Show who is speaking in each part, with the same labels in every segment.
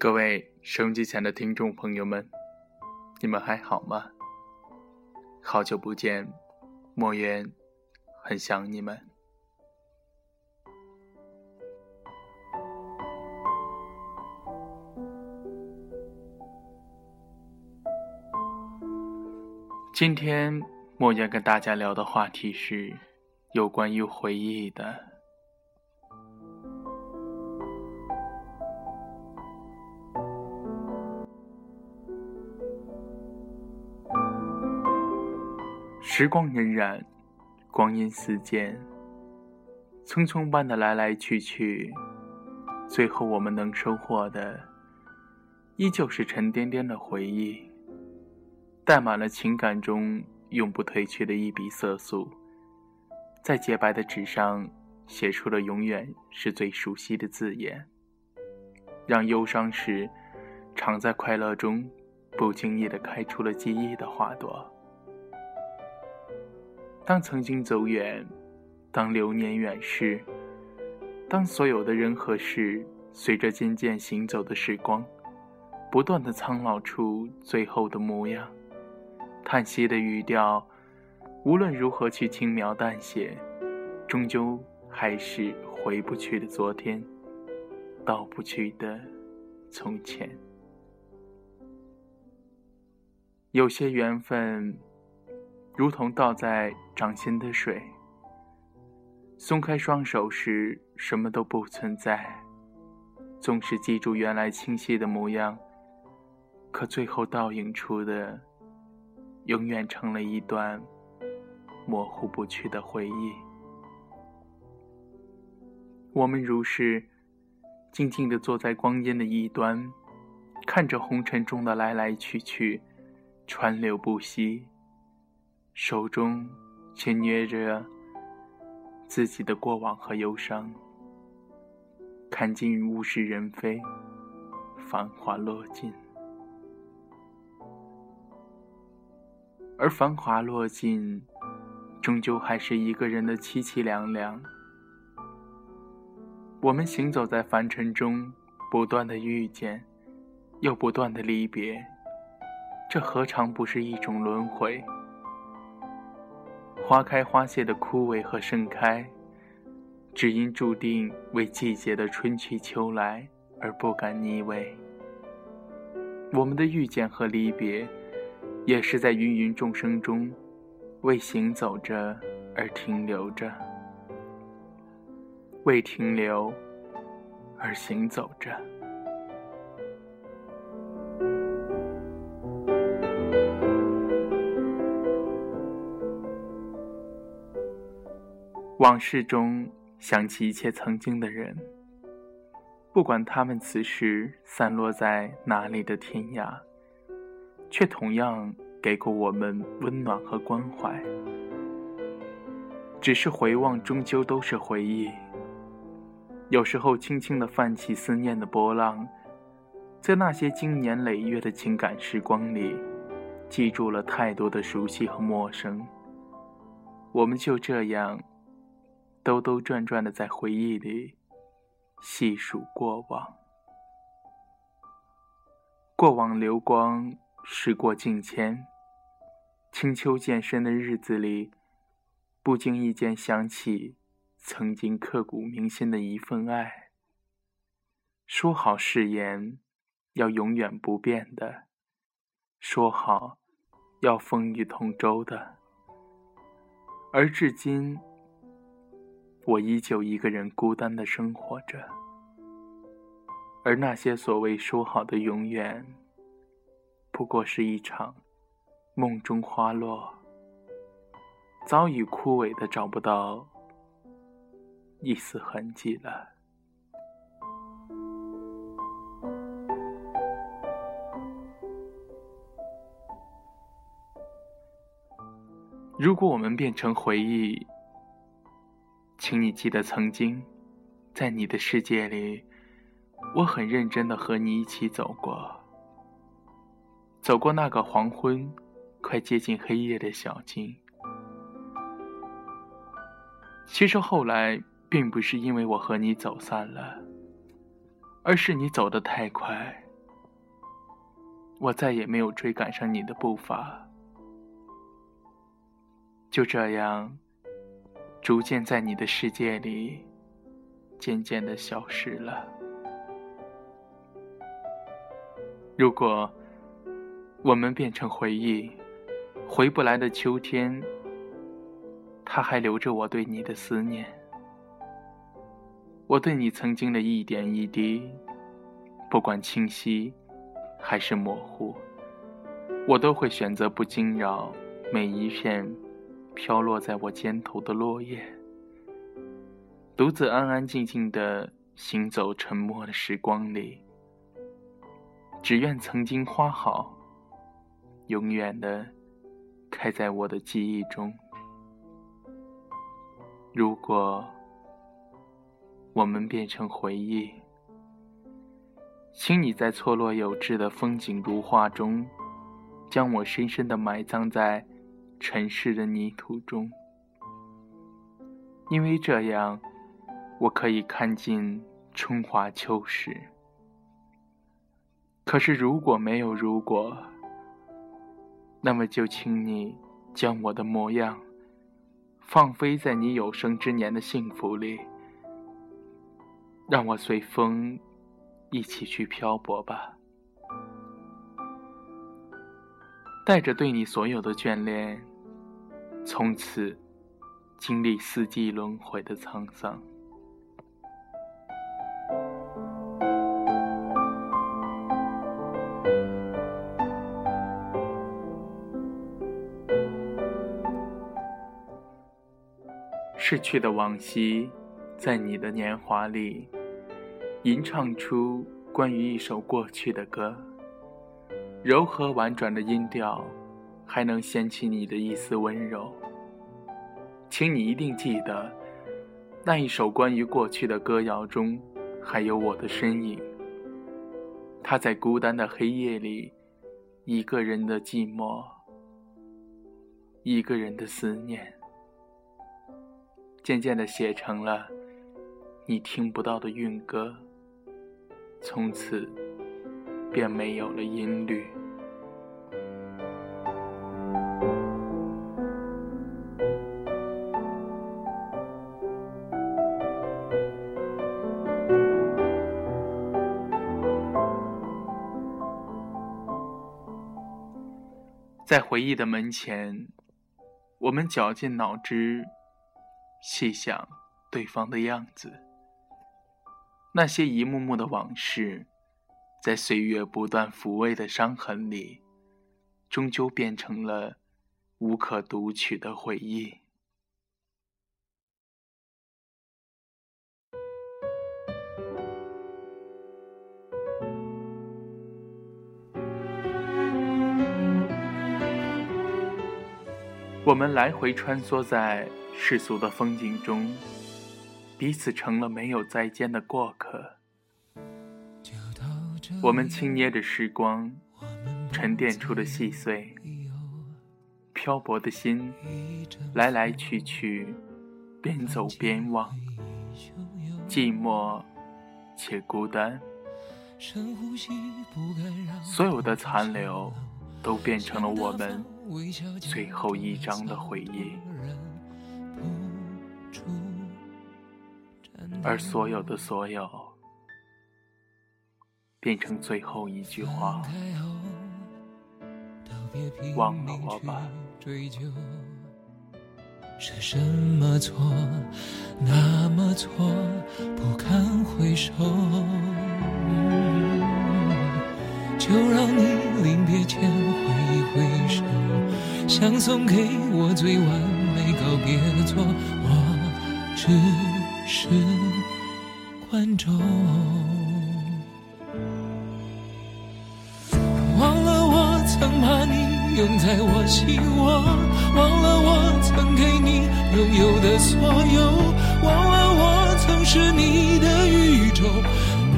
Speaker 1: 各位收音机前的听众朋友们，你们还好吗？好久不见，莫言很想你们。今天莫言跟大家聊的话题是有关于回忆的。时光荏苒，光阴似箭，匆匆般的来来去去，最后我们能收获的，依旧是沉甸甸的回忆。带满了情感中永不褪去的一笔色素，在洁白的纸上写出了永远是最熟悉的字眼，让忧伤时常在快乐中，不经意的开出了记忆的花朵。当曾经走远，当流年远逝，当所有的人和事随着渐渐行走的时光，不断的苍老出最后的模样。叹息的语调，无论如何去轻描淡写，终究还是回不去的昨天，到不去的从前。有些缘分，如同倒在掌心的水，松开双手时，什么都不存在。纵使记住原来清晰的模样，可最后倒映出的。永远成了一段模糊不去的回忆。我们如是静静地坐在光阴的一端，看着红尘中的来来去去，川流不息，手中却捏着自己的过往和忧伤，看尽物是人非，繁华落尽。而繁华落尽，终究还是一个人的凄凄凉凉。我们行走在凡尘中，不断的遇见，又不断的离别，这何尝不是一种轮回？花开花谢的枯萎和盛开，只因注定为季节的春去秋来而不敢腻味。我们的遇见和离别。也是在芸芸众生中，为行走着而停留着，为停留而行走着。往事中想起一切曾经的人，不管他们此时散落在哪里的天涯。却同样给过我们温暖和关怀。只是回望，终究都是回忆。有时候，轻轻的泛起思念的波浪，在那些经年累月的情感时光里，记住了太多的熟悉和陌生。我们就这样，兜兜转转的在回忆里细数过往，过往流光。时过境迁，清秋渐深的日子里，不经意间想起曾经刻骨铭心的一份爱。说好誓言要永远不变的，说好要风雨同舟的，而至今，我依旧一个人孤单的生活着。而那些所谓说好的永远。不过是一场梦中花落，早已枯萎的找不到一丝痕迹了。如果我们变成回忆，请你记得曾经，在你的世界里，我很认真的和你一起走过。走过那个黄昏，快接近黑夜的小径。其实后来并不是因为我和你走散了，而是你走得太快，我再也没有追赶上你的步伐，就这样，逐渐在你的世界里，渐渐的消失了。如果我们变成回忆，回不来的秋天，它还留着我对你的思念。我对你曾经的一点一滴，不管清晰还是模糊，我都会选择不惊扰每一片飘落在我肩头的落叶，独自安安静静的行走沉默的时光里，只愿曾经花好，永远的开在我的记忆中。如果。我们变成回忆，请你在错落有致的风景如画中，将我深深的埋葬在尘世的泥土中，因为这样，我可以看尽春华秋实。可是如果没有如果，那么就请你将我的模样放飞在你有生之年的幸福里。让我随风一起去漂泊吧，带着对你所有的眷恋，从此经历四季轮回的沧桑。逝去的往昔，在你的年华里。吟唱出关于一首过去的歌，柔和婉转的音调，还能掀起你的一丝温柔。请你一定记得，那一首关于过去的歌谣中，还有我的身影。他在孤单的黑夜里，一个人的寂寞，一个人的思念，渐渐的写成了你听不到的韵歌。从此，便没有了音律。在回忆的门前，我们绞尽脑汁，细想对方的样子。那些一幕幕的往事，在岁月不断抚慰的伤痕里，终究变成了无可读取的回忆。我们来回穿梭在世俗的风景中。彼此成了没有再见的过客。我们轻捏着时光，沉淀出的细碎。漂泊的心，来来去去，边走边望。寂寞且孤单，所有的残留，都变成了我们最后一张的回忆。而所有的所有，变成最后一句话：忘了我吧。
Speaker 2: 是什么错，那么错，不堪回首。就让你临别前挥一挥手，想送给我最完美告别错，我只。是观众。忘了我曾把你拥在我心窝，忘了我曾给你拥有的所有，忘了我曾是你的宇宙，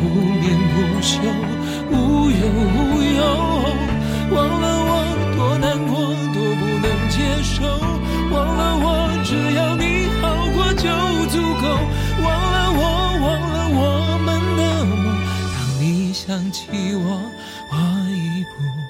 Speaker 2: 不眠不休，无忧无忧忘了我多难过多不能接受忘了我只要你好过就足够忘了我忘了我们的梦当你想起我我已不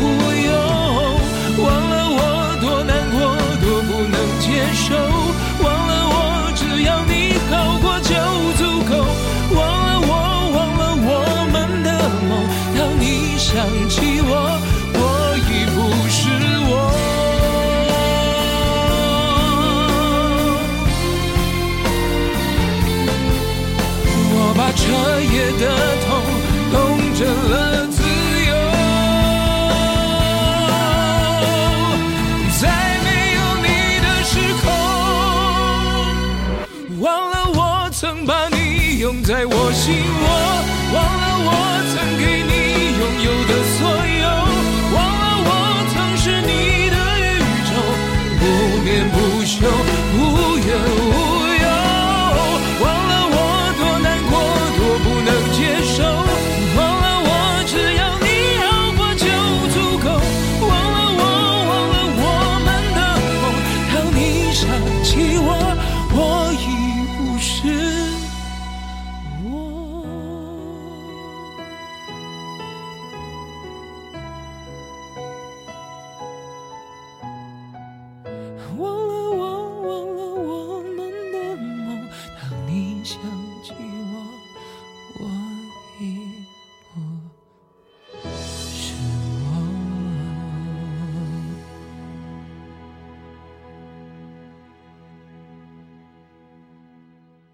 Speaker 2: show. will